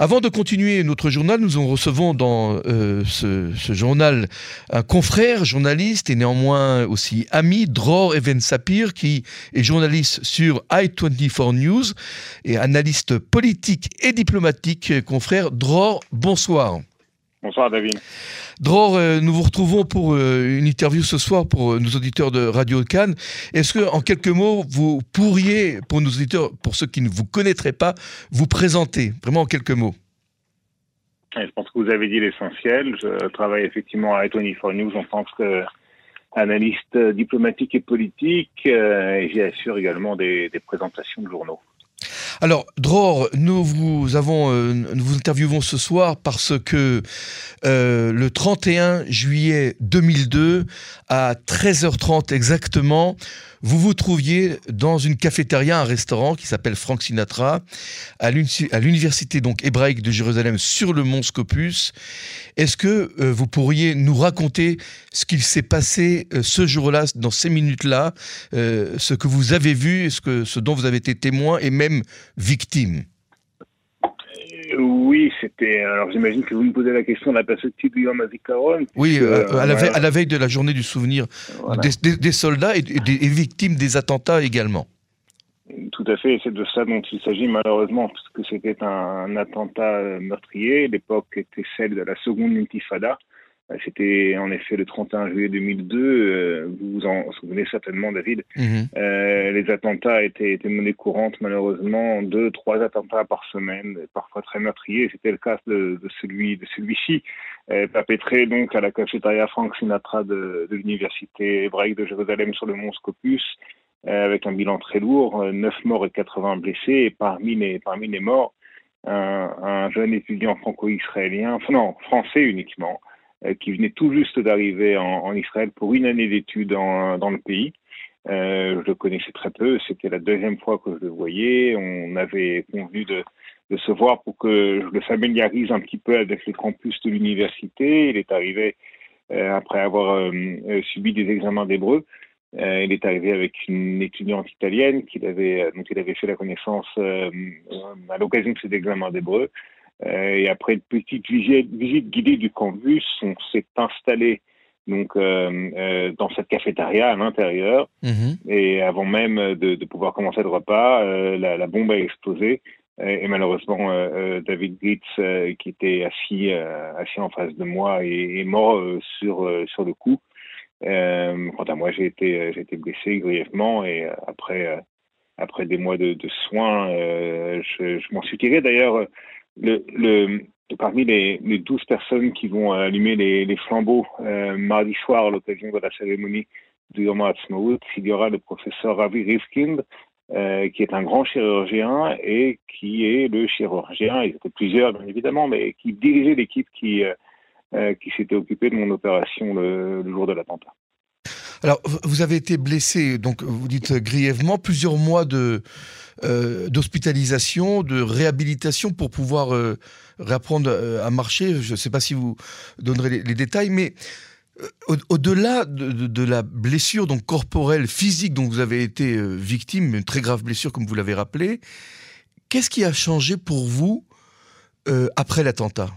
Avant de continuer notre journal, nous en recevons dans euh, ce, journal un confrère, journaliste et néanmoins aussi ami, Dror Even Sapir, qui est journaliste sur i24 News et analyste politique et diplomatique. Confrère Dror, bonsoir. Bonsoir David. Dror, euh, nous vous retrouvons pour euh, une interview ce soir pour euh, nos auditeurs de Radio Cannes. Est-ce que, en quelques mots, vous pourriez, pour nos auditeurs, pour ceux qui ne vous connaîtraient pas, vous présenter, vraiment en quelques mots Je pense que vous avez dit l'essentiel. Je travaille effectivement à 24 News en tant qu'analyste diplomatique et politique, et j'y assure également des présentations de journaux. Alors, Dror, nous vous avons, euh, nous vous interviewons ce soir parce que euh, le 31 juillet 2002, à 13h30 exactement, vous vous trouviez dans une cafétéria, un restaurant qui s'appelle Frank Sinatra, à l'université donc hébraïque de Jérusalem sur le mont Scopus. Est-ce que euh, vous pourriez nous raconter ce qu'il s'est passé ce jour-là, dans ces minutes-là, ce que vous avez vu, ce, ce dont vous avez été témoin et même victime oui, c'était. Alors j'imagine que vous me posez la question de la perspective du Yom Oui, euh, à, la veille, à, la veille, de la journée du souvenir des, soldats et, des, victimes des attentats également. Tout à fait, c'est de ça dont il s'agit malheureusement, parce que c'était un, attentat meurtrier. L'époque était celle de la seconde intifada. Euh, c'était en effet le 31 juillet 2002. Euh, vous vous en souvenez certainement, David. Mhm. Euh, les attentats étaient, étaient monnaie courante, malheureusement. Deux, trois attentats par semaine, parfois très meurtriers. C'était le cas de, de celui de celui-ci, euh, perpétré donc à la cafétéria Frank Sinatra de, de l'université hébraïque de Jérusalem sur le mont Scopus, euh, avec un bilan très lourd, 9 morts et 80 blessés. Et parmi les parmi les morts, un, un jeune étudiant franco-israélien, enfin non, français uniquement. Euh, qui venait tout juste d'arriver en, Israël pour une année d'études dans le pays. Euh, je le connaissais très peu, c'était la deuxième fois que je le voyais. On avait convenu de, se voir pour que je le familiarise un petit peu avec les campus de l'université. Il est arrivé euh, après avoir subi des examens d'hébreu. Il est arrivé avec une étudiante italienne qu'il avait, dont il avait fait la connaissance à l'occasion de ses examens d'hébreu. Euh, et après une petite visite, visite guidée du campus, on s'est installé donc euh, euh, dans cette cafétéria à l'intérieur. Mhm. Et avant même de, de, pouvoir commencer le repas, euh, la, la, bombe a explosé. Et malheureusement, euh, David Gritz, qui était assis, assis en face de moi, est, est mort sur sur le coup. quant à moi, j'ai été j'ai été blessé grièvement et après après des mois de, de soins, je, je m'en suis tiré. D'ailleurs, le, le, parmi les, les 12 personnes qui vont allumer les, les flambeaux euh, mardi soir à l'occasion de la cérémonie du Yom HaAtzmaut, il y aura le professeur Ravi Rifkind, euh, qui est un grand chirurgien et qui est le chirurgien, il y était plusieurs bien évidemment, mais qui dirigeait l'équipe qui, euh, euh qui s'était occupée de mon opération le, le jour de l'attentat. Alors, vous avez été blessé, donc vous dites grièvement, plusieurs mois de, euh, d'hospitalisation, de réhabilitation pour pouvoir euh, réapprendre euh, à marcher. Je ne sais pas si vous donnerez les, détails, mais au-delà de, la blessure donc corporelle, physique dont vous avez été victime, une très grave blessure comme vous l'avez rappelé, qu'est-ce qui a changé pour vous après l'attentat?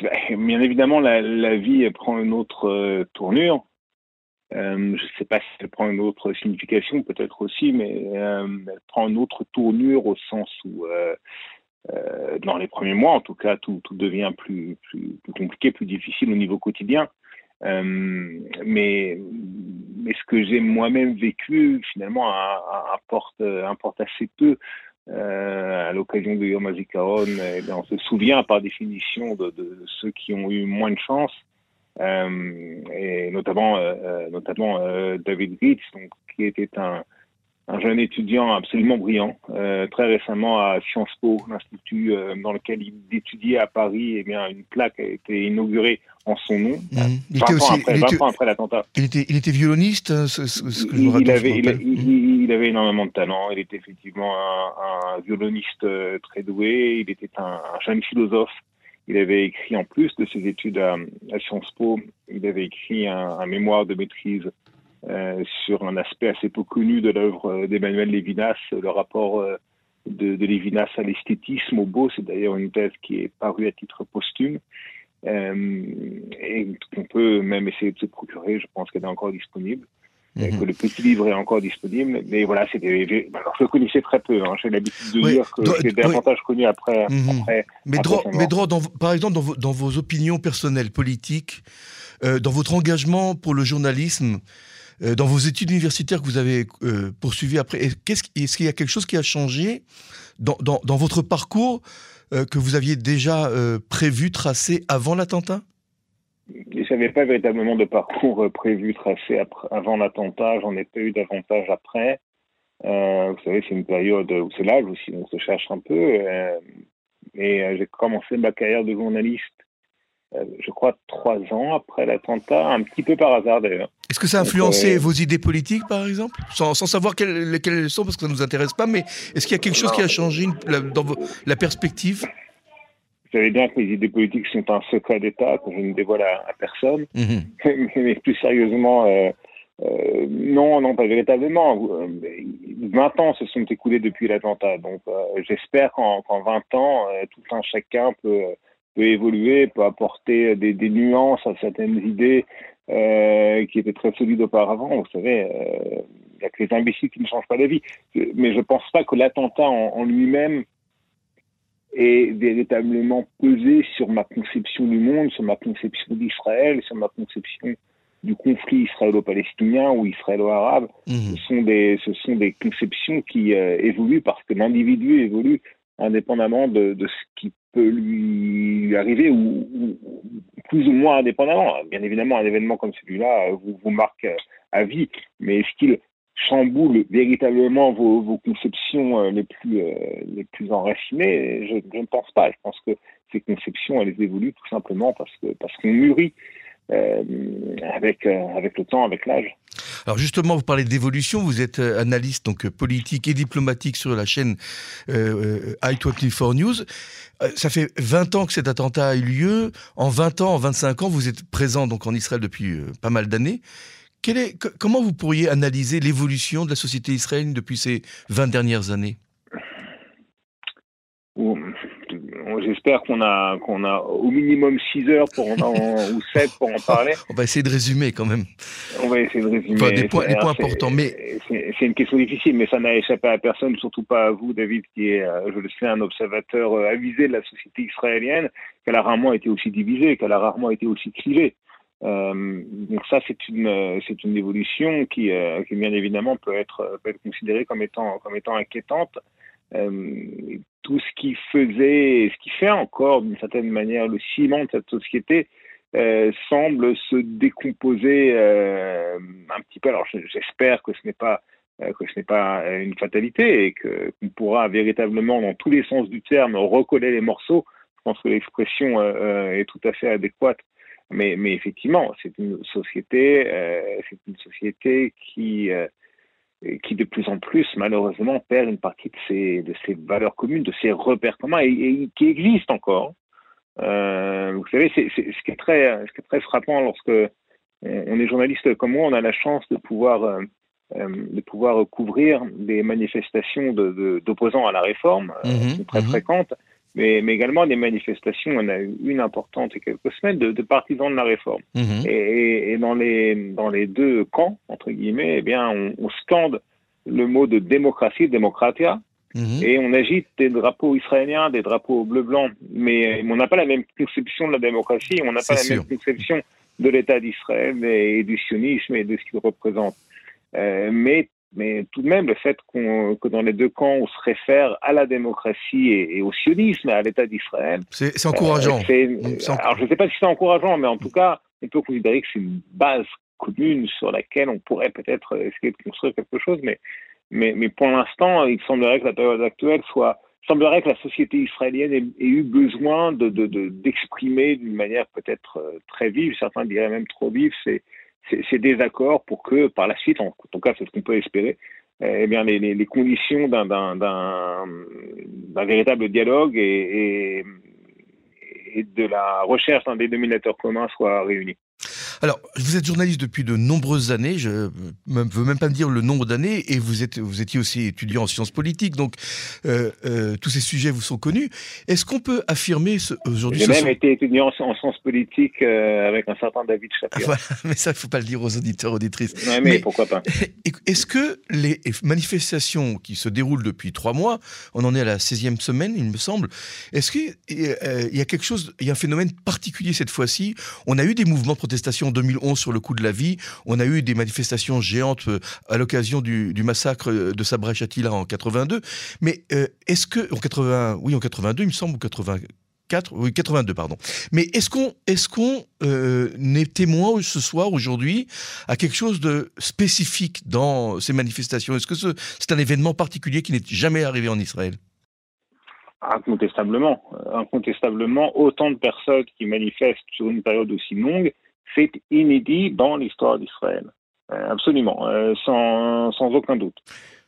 Bien évidemment, la, vie prend une autre tournure. Euh, je ne sais pas si elle prend une autre signification, peut-être aussi, mais euh, elle prend une autre tournure au sens où, euh, euh, dans les premiers mois, en tout cas, tout, devient plus, compliqué, plus difficile au niveau quotidien. Euh, mais, ce que j'ai moi-même vécu, finalement, importe assez peu. Euh, à l'occasion de Yom HaZikaron, eh on se souvient par définition de, de, ceux qui ont eu moins de chance. Euh, et notamment, euh, euh, notamment David Gritz, donc, qui était un, un jeune étudiant absolument brillant, euh, très récemment à Sciences Po, l'institut euh, dans lequel il étudiait à Paris, et eh bien une plaque a été inaugurée en son nom, mmh. 20, ans, aussi, après, 20 était, ans après l'attentat. Il était, il était violoniste, hein, ce, ce, ce que je il, avait, il, il, il, avait énormément de talent, il était effectivement un, un violoniste très doué, il était un, un jeune philosophe, il avait écrit, en plus de ses études à, à Sciences Po, il avait écrit un, un mémoire de maîtrise euh, sur un aspect assez peu connu de l'œuvre d'Emmanuel Lévinas, le rapport euh, de, de Lévinas à l'esthétisme au beau. C'est d'ailleurs une thèse qui est parue à titre posthume. Euh, et qu'on peut même essayer de se procurer, je pense qu'elle est encore disponible. Mhm. que le petit livre est encore disponible. Mais voilà, c'était, alors, je le connaissais très peu. Hein. J'ai l'habitude de dire que c'est davantage connu après. Mhm. après mais, droit dans, par exemple, dans vos, dans vos opinions personnelles, politiques, euh, dans votre engagement pour le journalisme, euh, dans vos études universitaires que vous avez euh, poursuivies après, est-ce, qu'il y a quelque chose qui a changé dans, votre parcours euh, que vous aviez déjà euh, prévu, tracé avant l'attentat? Je n'avais pas véritablement de parcours prévu, tracé avant l'attentat. J'en ai pas eu davantage après. vous savez, c'est une période où c'est l'âge aussi, on se cherche un peu. et j'ai commencé ma carrière de journaliste je crois, trois ans après l'attentat, un petit peu par hasard d'ailleurs. Est-ce que ça a influencé euh, vos idées politiques, par exemple? Sans, savoir quelles, lesquelles elles sont, parce que ça ne nous intéresse pas, mais est-ce qu'il y a quelque chose qui a changé dans la perspective? Vous savez bien que les idées politiques sont un secret d'État que je ne dévoile à, personne. Mhm. mais, plus sérieusement, euh, non, non, pas véritablement. 20 ans se sont écoulés depuis l'attentat, donc j'espère qu'en 20 ans, tout un chacun peut peut évoluer, peut apporter des, des nuances à certaines idées euh, qui étaient très solides auparavant. Vous savez, il euh, n'y a que les imbéciles qui ne changent pas la vie. Mais je ne pense pas que l'attentat en, lui-même ait véritablement pesé sur ma conception du monde, sur ma conception d'Israël, sur ma conception du conflit israélo-palestinien ou israélo-arabe. Mmh. Ce, sont des, ce sont des conceptions qui euh, évoluent parce que l'individu évolue indépendamment de, ce qui peut lui arriver ou, plus ou moins indépendamment. Bien évidemment, un événement comme celui-là vous, vous marque à vie, mais est-ce qu'il chamboule véritablement vos, conceptions euh, les plus, euh, enracinées? Je, ne pense pas. Je pense que ces conceptions, elles évoluent tout simplement parce que parce qu'on mûrit euh, avec, euh, avec le temps, avec l'âge. Alors justement, vous parlez d'évolution, vous êtes euh, analyste donc politique et diplomatique sur la chaîne euh, i24 News. Ça fait 20 ans que cet attentat a eu lieu. En 20 ans, en 25 ans, vous êtes présent donc en Israël depuis pas mal d'années. Comment vous pourriez analyser l'évolution de la société israélienne depuis ces 20 dernières années? J'espère qu'on a qu'on a au minimum 6 heures pour en, ou 7 pour en parler. On va essayer de résumer quand même. On va essayer de résumer. des points, points importants, mais c'est une question difficile, mais ça n'a échappé à personne, surtout pas à vous, David, qui est, euh, je le sais, un observateur euh, avisé de la société israélienne, qu'elle a rarement été aussi divisée, qu'elle a rarement été aussi clivée. Euh, donc ça, c'est une c'est une évolution qui, euh, qui bien évidemment peut être peut être considérée comme étant comme étant inquiétante. Euh, tout ce qui faisait, ce qui fait encore d'une certaine manière le ciment de cette société, euh, semble se décomposer euh, un petit peu. Alors j'espère que ce n'est pas euh, que ce n'est pas une fatalité et que qu'on pourra véritablement, dans tous les sens du terme, recoller les morceaux. Je pense que l'expression est tout à fait adéquate. Mais, mais effectivement, c'est une société, c'est une société qui qui de plus en plus, malheureusement, perd une partie de ses, de ses valeurs communes, de ses repères communs, et, qui existent encore. Euh, vous savez, c'est, ce, qui est très, ce qui est très frappant lorsque on est journaliste comme moi, on a la chance de pouvoir, euh, euh de pouvoir couvrir des manifestations de, d'opposants à la réforme, euh, mmh très mmh fréquentes, mais, mais, également des manifestations, on a eu une importante il y a quelques semaines, de, de partisans de la réforme. Mmh. Et, et, dans, les, dans les deux camps, entre guillemets, eh bien, on, on scande le mot de démocratie, démocratia, mmh. et on agite des drapeaux israéliens, des drapeaux bleu-blanc, mais, mais on n'a pas la même conception de la démocratie, on n'a pas la même conception de l'État d'Israël et, du sionisme et de ce qu'il représente. Euh, mais mais tout de même, le fait qu'on, que dans les deux camps, on se réfère à la démocratie et, au sionisme, à l'État d'Israël. C'est, encourageant. Euh, alors, je ne sais pas si c'est encourageant, mais en tout cas, on peut considérer que c'est une base commune sur laquelle on pourrait peut-être essayer de construire quelque chose. Mais, mais, mais pour l'instant, il semblerait que la période actuelle soit. Il semblerait que la société israélienne ait, eu besoin de, de, de, d'exprimer d'une manière peut-être euh, très vive, certains diraient même trop vive, c'est ces désaccords pour que par la suite, en, tout cas c'est ce qu'on peut espérer, euh, eh bien les, les, les conditions d'un véritable dialogue et, et, et, de la recherche d'un dénominateur commun soient réunies. Alors, vous êtes journaliste depuis de nombreuses années, je ne veux même pas me dire le nombre d'années, et vous, êtes, vous étiez aussi étudiant en sciences politiques, donc euh, euh, tous ces sujets vous sont connus. Est-ce qu'on peut affirmer aujourd'hui... J'ai même été étudiant en sciences politiques euh, avec un certain David Shapiro. voilà, mais ça, il ne faut pas le dire aux auditeurs, auditrices. mais, mais pourquoi pas Est-ce que les manifestations qui se déroulent depuis trois mois, on en est à la 16e semaine, il me semble, est-ce qu'il y a quelque chose, il y a un phénomène particulier cette fois-ci? On a eu des mouvements de protestation en 2011 sur le coût de la vie, on a eu des manifestations géantes à l'occasion du, massacre de Sabra Chatila en 82, mais euh, est-ce que, en 80, oui en 82 il me semble, ou 84, oui 82 pardon, mais est-ce qu'on est euh, témoin ce soir, aujourd'hui, à quelque chose de spécifique dans ces manifestations? Est-ce que c'est un événement particulier qui n'est jamais arrivé en Israël? Incontestablement. Euh, incontestablement, autant de personnes qui manifestent sur une période aussi longue, c'est inédit dans l'histoire d'Israël. Euh, absolument, euh, sans, sans, aucun doute.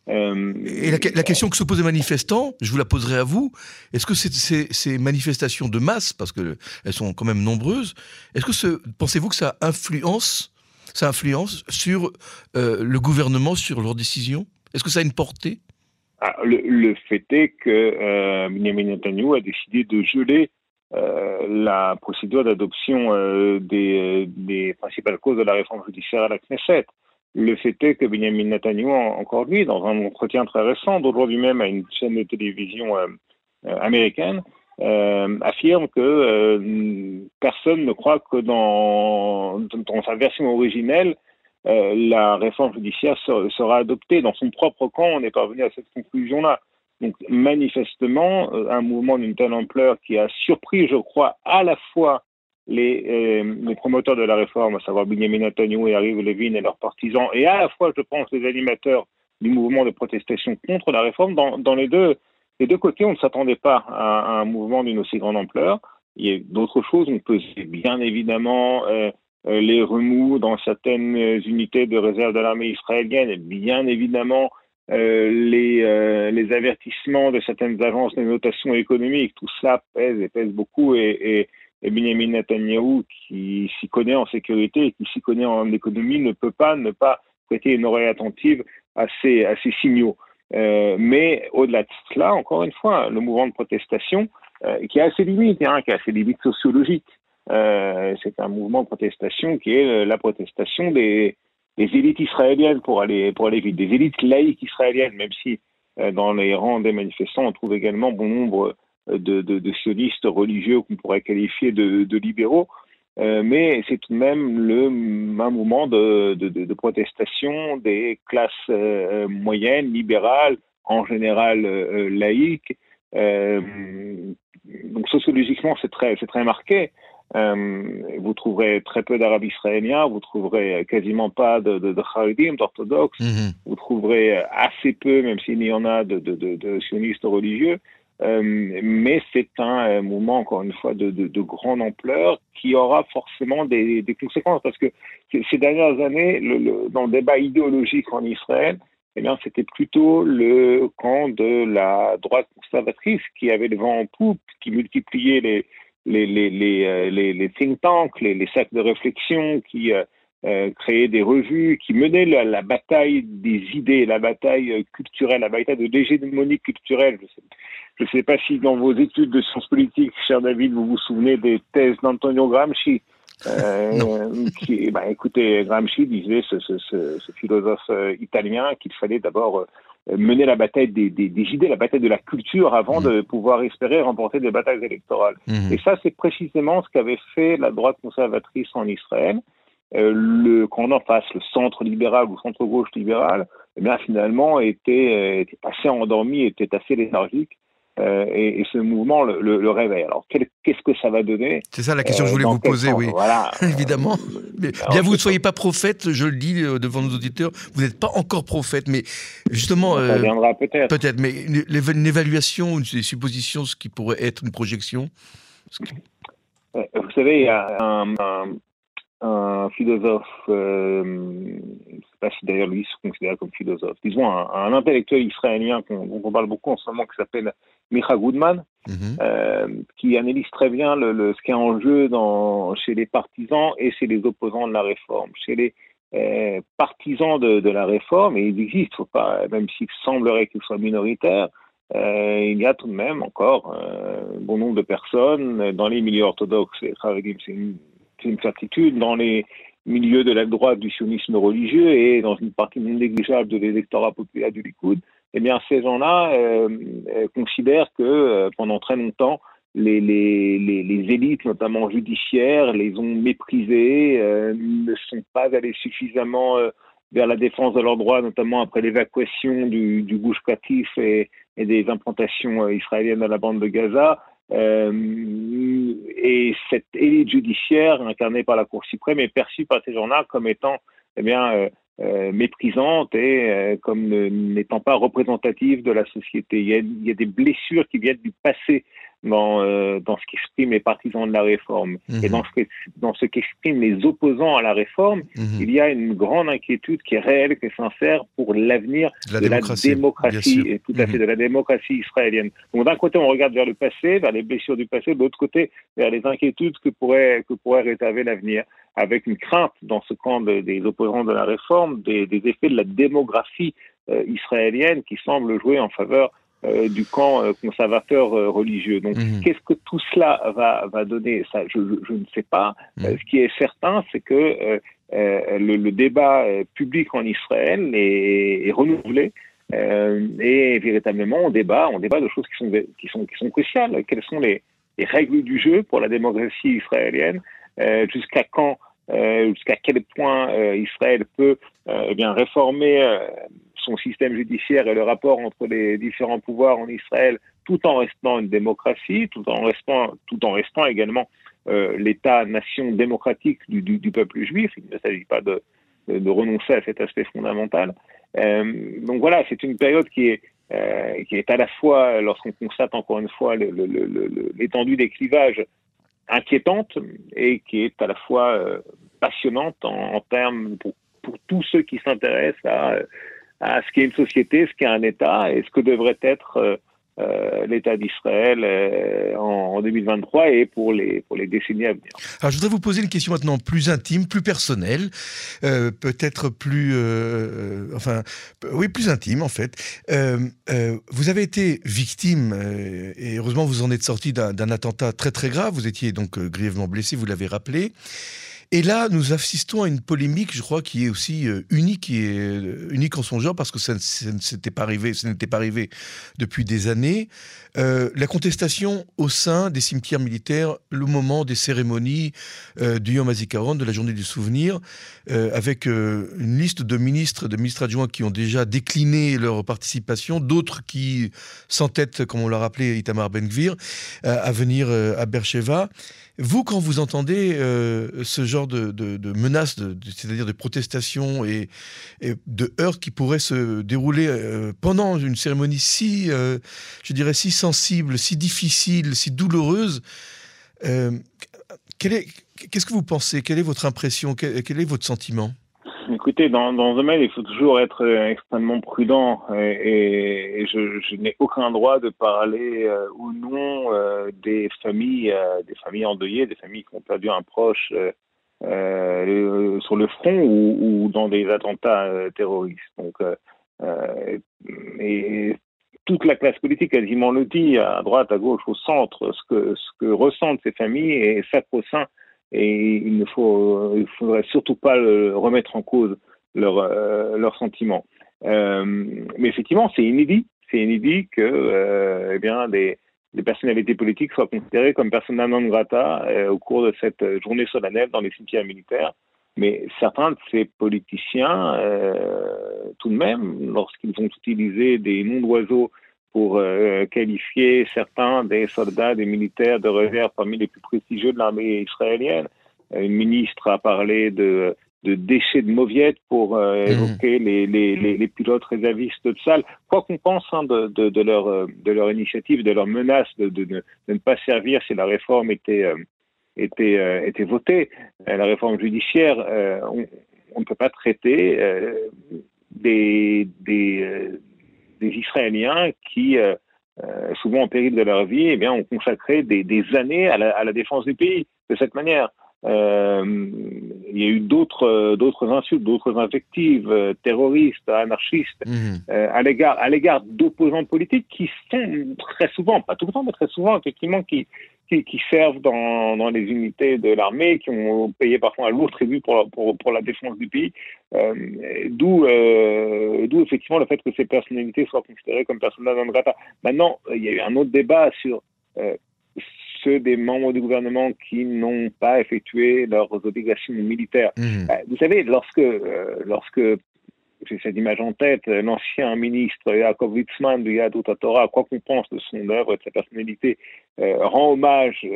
Et la, question que se posent les manifestants, je vous la poserai à vous, est-ce que ces, ces, manifestations de masse, parce qu'elles sont quand même nombreuses, est-ce que pensez-vous que ça influence, ça influence sur le gouvernement, sur leurs décisions? Est-ce que ça a une portée? Ah, le, fait est que euh, Benjamin Netanyahu a décidé de geler euh, la procédure d'adoption euh, des, des, principales causes de la réforme judiciaire à la Knesset. Le fait est que Benjamin Netanyahu, encore lui, dans un entretien très récent, d'aujourd'hui même à une chaîne de télévision euh, euh, américaine, affirme que personne ne croit que dans, sa version originelle, euh, la réforme judiciaire sera adoptée. Dans son propre camp, on est parvenu à cette conclusion-là. Donc manifestement, euh, un mouvement d'une telle ampleur qui a surpris, je crois, à la fois les, euh, promoteurs de la réforme, à savoir Benjamin Netanyahu et Ariv Levin et leurs partisans, et à la fois, je pense, les animateurs du mouvement de protestation contre la réforme, dans, les, deux, côtés, on ne s'attendait pas à, un mouvement d'une aussi grande ampleur. Il y a d'autres choses, on peut bien évidemment euh, les remous dans certaines unités de réserve de l'armée israélienne bien évidemment euh, les, euh, les, avertissements de certaines agences de notation économique, tout cela pèse et pèse beaucoup et, et, et Benjamin Netanyahu, qui s'y connaît en sécurité et qui s'y connaît en économie, ne peut pas ne pas prêter une oreille attentive à ces, à ces signaux. Euh, mais au-delà de cela, encore une fois, le mouvement de protestation, qui a assez limites, hein, qui a ses limites sociologiques, euh, c'est un mouvement de protestation qui est la protestation des, des, élites israéliennes pour aller pour aller vite, des élites laïques israéliennes, même si euh, dans les rangs des manifestants on trouve également bon nombre euh, de, de, de sionistes religieux qu'on pourrait qualifier de, de libéraux. Euh, mais c'est tout de même le, un mouvement de, de, de protestation des classes euh, moyennes, libérales, en général euh, laïques. donc sociologiquement, c'est très, c'est très marqué. Euh, vous trouverez très peu d'arabes israéliens, vous trouverez quasiment pas de, de, de d'orthodoxes, mhm. vous trouverez assez peu, même s'il y en a, de, de, de sionistes religieux. Euh, mais c'est un euh, mouvement, encore une fois, de, de, de, grande ampleur qui aura forcément des, des conséquences parce que ces dernières années, le, le, dans le débat idéologique en Israël, eh bien, c'était plutôt le camp de la droite conservatrice qui avait le vent en poupe, qui multipliait les, les, les, les, euh, les, les think tanks, les, les cercles de réflexion qui euh, euh, créaient des revues, qui menaient la, la, bataille des idées, la bataille culturelle, la bataille de l'hégémonie culturelle. Je ne sais, sais, pas si dans vos études de sciences politiques, cher David, vous vous souvenez des thèses d'Antonio Gramsci. Euh, qui, bah, écoutez, Gramsci disait, ce, ce, ce, ce philosophe italien, qu'il fallait d'abord mener la bataille des, des, des, idées, la bataille de la culture avant mmh. de pouvoir espérer remporter des batailles électorales. Mmh. Et ça, c'est précisément ce qu'avait fait la droite conservatrice en Israël. Euh, le, quand on en face le centre libéral ou centre-gauche libéral, eh bien, finalement, était, euh, était assez endormi, était assez léthargique. Euh, et, et, ce mouvement le, le, le réveille. Alors, qu'est-ce que ça va donner C'est ça la question que je voulais vous poser, oui. Voilà. Évidemment. Mais, bien vous ne soyez pas prophète, je le dis devant nos auditeurs, vous n'êtes pas encore prophète, mais justement. Ça euh, viendra peut-être. Peut-être, mais une, une, évaluation, une supposition, ce qui pourrait être une projection Vous savez, il y a un, un, un philosophe, euh, je ne sais pas si d'ailleurs lui se considère comme philosophe, disons un, intellectuel israélien dont on parle beaucoup en ce moment qui s'appelle Micha Goodman, mhm. euh, qui analyse très bien le, ce qui est en jeu dans, chez les partisans et chez les opposants de la réforme. Chez les euh, partisans de, de, la réforme, et il existe, faut pas, même s'il semblerait qu'ils soient minoritaires, euh, il y a tout de même encore un bon nombre de personnes dans les milieux orthodoxes, c'est une c'est une certitude dans les milieux de la droite du sionisme religieux et dans une partie non négligeable de l'électorat populaire du Likoud, eh bien, ces gens-là euh, euh, considèrent que euh, pendant très longtemps, les, les, les, élites, notamment judiciaires, les ont méprisés, ne sont pas allés suffisamment vers la défense de leurs droits, notamment après l'évacuation du, du Gouche et, et, des implantations israéliennes à la bande de Gaza. Euh, et cette élite judiciaire incarnée par la Cour suprême est perçue par ces gens-là comme étant eh bien, euh, euh, méprisante et comme n'étant pas représentative de la société. Il y, a, il y, a, des blessures qui viennent du passé dans, euh, dans ce qu'expriment les partisans de la réforme. Mhm. Et dans ce, dans ce qu'expriment les opposants à la réforme, mhm. il y a une grande inquiétude qui est réelle, qui est sincère pour l'avenir de la démocratie, et tout à fait mhm. de la démocratie israélienne. Donc d'un côté, on regarde vers le passé, vers les blessures du passé, de l'autre côté, vers les inquiétudes que pourrait, que pourrait réserver l'avenir, avec une crainte dans ce camp des opposants de la réforme des, des effets de la démographie euh, israélienne qui semble jouer en faveur euh, du camp euh, conservateur euh, religieux. Donc, mhm. qu'est-ce que tout cela va, va donner? Ça, je, je, ne sais pas. Mhm. ce qui est certain, c'est que le, le, débat public en Israël est, est renouvelé. et véritablement, on débat, on débat de choses qui sont, qui sont, qui sont cruciales. Quelles sont les, les règles du jeu pour la démocratie israélienne Jusqu'à quand jusqu'à quel point Israël peut eh bien réformer son système judiciaire et le rapport entre les différents pouvoirs en Israël, tout en restant une démocratie, tout en restant, tout en restant également euh, l'État-nation démocratique du, peuple juif. Il ne s'agit pas de, renoncer à cet aspect fondamental. Euh, donc voilà, c'est une période qui est, euh, qui est à la fois, lorsqu'on constate encore une fois l'étendue des clivages, inquiétante et qui est à la fois passionnante en, termes pour tous ceux qui s'intéressent à à ce qu'est une société, ce qu'est un État et ce que devrait être euh, euh, l'État d'Israël euh, en, 2023 et pour les, pour les décennies à venir. Alors je voudrais vous poser une question maintenant plus intime, plus personnelle, peut-être plus... Enfin, oui, plus intime en fait. vous avez été victime, et heureusement vous en êtes sorti d'un attentat très très grave, vous étiez donc grièvement blessé, vous l'avez rappelé. Et là, nous assistons à une polémique, je crois, qui est aussi euh, unique, est euh, unique en son genre, parce que ça, ne s'était pas arrivé, ce n'était pas arrivé depuis des années. Euh, la contestation au sein des cimetières militaires, le moment des cérémonies du Yom HaZikaron, de la journée du souvenir, avec une liste de ministres, de ministres adjoints qui ont déjà décliné leur participation, d'autres qui s'entêtent, comme on l'a rappelé, Itamar Ben-Gvir, à venir à Bercheva. Vous, quand vous entendez euh, ce genre de, menaces, c'est-à-dire de protestations et, de heurts qui pourraient se dérouler euh, pendant une cérémonie si, euh, je dirais, si sensible, si difficile, si douloureuse, qu'est-ce que vous pensez? Quelle est votre impression? Quel est votre sentiment? Écoutez, dans, dans ce domaine, il faut toujours être euh, extrêmement prudent et, je, n'ai aucun droit de parler euh, ou non euh, des familles, des familles endeuillées, des familles qui ont perdu un proche sur le front ou, dans des attentats terroristes. Donc, toute la classe politique quasiment le dit, à droite, à gauche, au centre, ce que, ce que ressentent ces familles est sacro-saint et il ne faut, il faudrait surtout pas remettre en cause leurs euh, leurs sentiments. Euh, mais effectivement, c'est inédit, c'est inédit que euh, eh bien des, des, personnalités politiques soient considérées comme persona non grata euh, au cours de cette journée solennelle dans les cimetières militaires. Mais certains de ces politiciens, euh, tout de même, lorsqu'ils ont utilisé des noms d'oiseaux pour euh, qualifier certains des soldats, des militaires de réserve parmi les plus prestigieux de l'armée israélienne. Une ministre a parlé de, de déchets de mauviettes pour euh, mmh. évoquer les, les, les, les, pilotes réservistes de salle. Quoi qu'on pense hein, de, de, de, leur, de leur initiative, de leur menace de, ne pas servir si la réforme était, euh, votée, la réforme judiciaire, on, on, ne peut pas traiter des, des, des, Israéliens qui, souvent en péril de leur vie, eh bien, ont consacré des, des années à la, à la défense du pays de cette manière. Euh, il y a eu d'autres euh, d'autres insultes, d'autres invectives euh, terroristes, anarchistes mhm. à l'égard à l'égard d'opposants politiques qui sont très souvent, pas tout le temps, mais très souvent effectivement qui qui, qui servent dans, dans les unités de l'armée, qui ont payé parfois un lourd tribut pour, pour, pour la défense du pays. Euh, D'où euh, d'où effectivement le fait que ces personnalités soient considérées comme personnes non grata. Maintenant, il y a eu un autre débat sur euh, des membres du gouvernement qui n'ont pas effectué leurs obligations militaires. Mhm. Euh, vous savez, lorsque, lorsque j'ai cette image en tête, l'ancien ministre Jacob Witzman de Yadut Torah, quoi qu'on pense de son œuvre et de sa personnalité, euh, rend hommage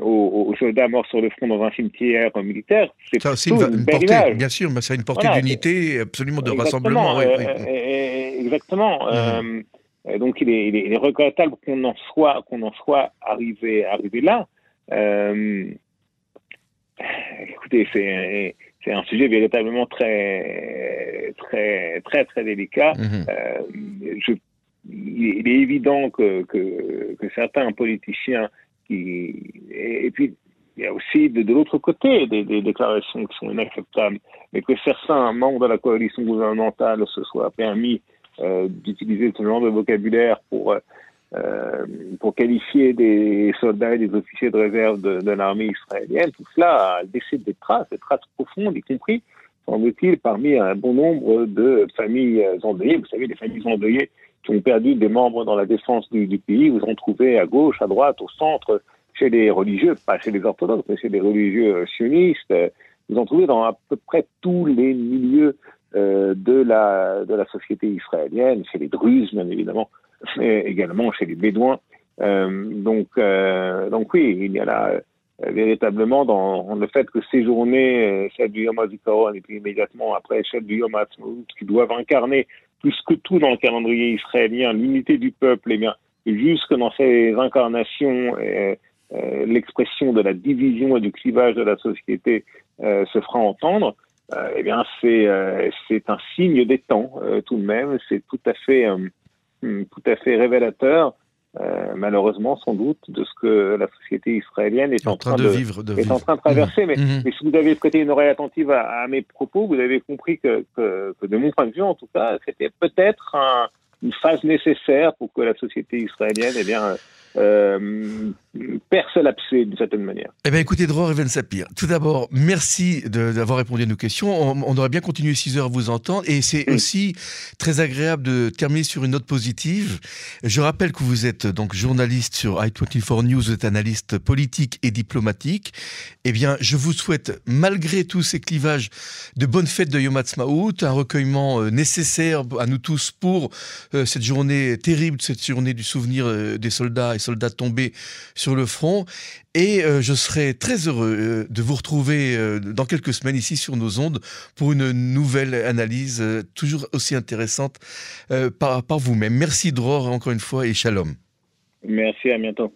aux, soldats morts sur le front dans un cimetière militaire. C'est une, une, portée, bien sûr, mais c'est une portée d'unité, absolument de rassemblement. exactement. Donc il est, il est, regrettable qu'on en soit qu'on en soit arrivé arrivé là. Euh, écoutez, c'est c'est un sujet véritablement très très très très délicat. Mhm. Euh, je, il est évident que, que, que certains politiciens qui et, puis il y a aussi de, de l'autre côté des, des, déclarations qui sont inacceptables, mais que certains membres de la coalition gouvernementale se soient permis euh, d'utiliser ce genre de vocabulaire pour euh, pour qualifier des soldats et des officiers de réserve de, de l'armée israélienne, tout cela a laissé des traces, des traces profondes, y compris, semble-t-il, parmi un bon nombre de familles endeuillées. Vous savez, les familles endeuillées qui ont perdu des membres dans la défense du, pays, vous en trouvez à gauche, à droite, au centre, chez les religieux, pas chez les orthodoxes, mais chez les religieux sionistes. Vous en trouvez dans à peu près tous les milieux euh, de, la, de la société israélienne, chez les Druzes bien évidemment, également chez les Bédouins. Euh, donc, euh, donc oui, il y a là véritablement dans le fait que ces journées, celle du Yom HaZikaron et puis immédiatement après celle du Yom qui doivent incarner plus que tout dans le calendrier israélien l'unité du peuple, et eh bien jusque dans ces incarnations, l'expression de la division et du clivage de la société se fera entendre. Euh, eh bien, c'est euh, c'est un signe des temps euh, tout de même. C'est tout à fait tout à fait révélateur. malheureusement sans doute de ce que la société israélienne est en, train, de, vivre, est en train de traverser. Mais, mmh. mais, si vous avez prêté une oreille attentive à, mes propos, vous avez compris que, que, que, de mon point de vue, en tout cas, c'était peut-être un, une phase nécessaire pour que la société israélienne eh bien, euh, perce l'abcès d'une certaine manière. Eh bien, écoutez, Dror Even Sapir, tout d'abord, merci d'avoir répondu à nos questions. On, aurait bien continué 6 heures à vous entendre et c'est aussi très agréable de terminer sur une note positive. Je rappelle que vous êtes donc journaliste sur i24 News, vous êtes analyste politique et diplomatique. Eh bien, je vous souhaite, malgré tous ces clivages, de bonnes fêtes de Yom Ha'atzmaut, un recueillement euh, nécessaire à nous tous pour euh, cette journée terrible, cette journée du souvenir des soldats et soldats tombés sur le front. Et euh, je serai très heureux euh, de vous retrouver euh, dans quelques semaines ici sur nos ondes pour une nouvelle analyse toujours aussi intéressante par, par vous-même. Merci Dror encore une fois et shalom. Merci, à bientôt.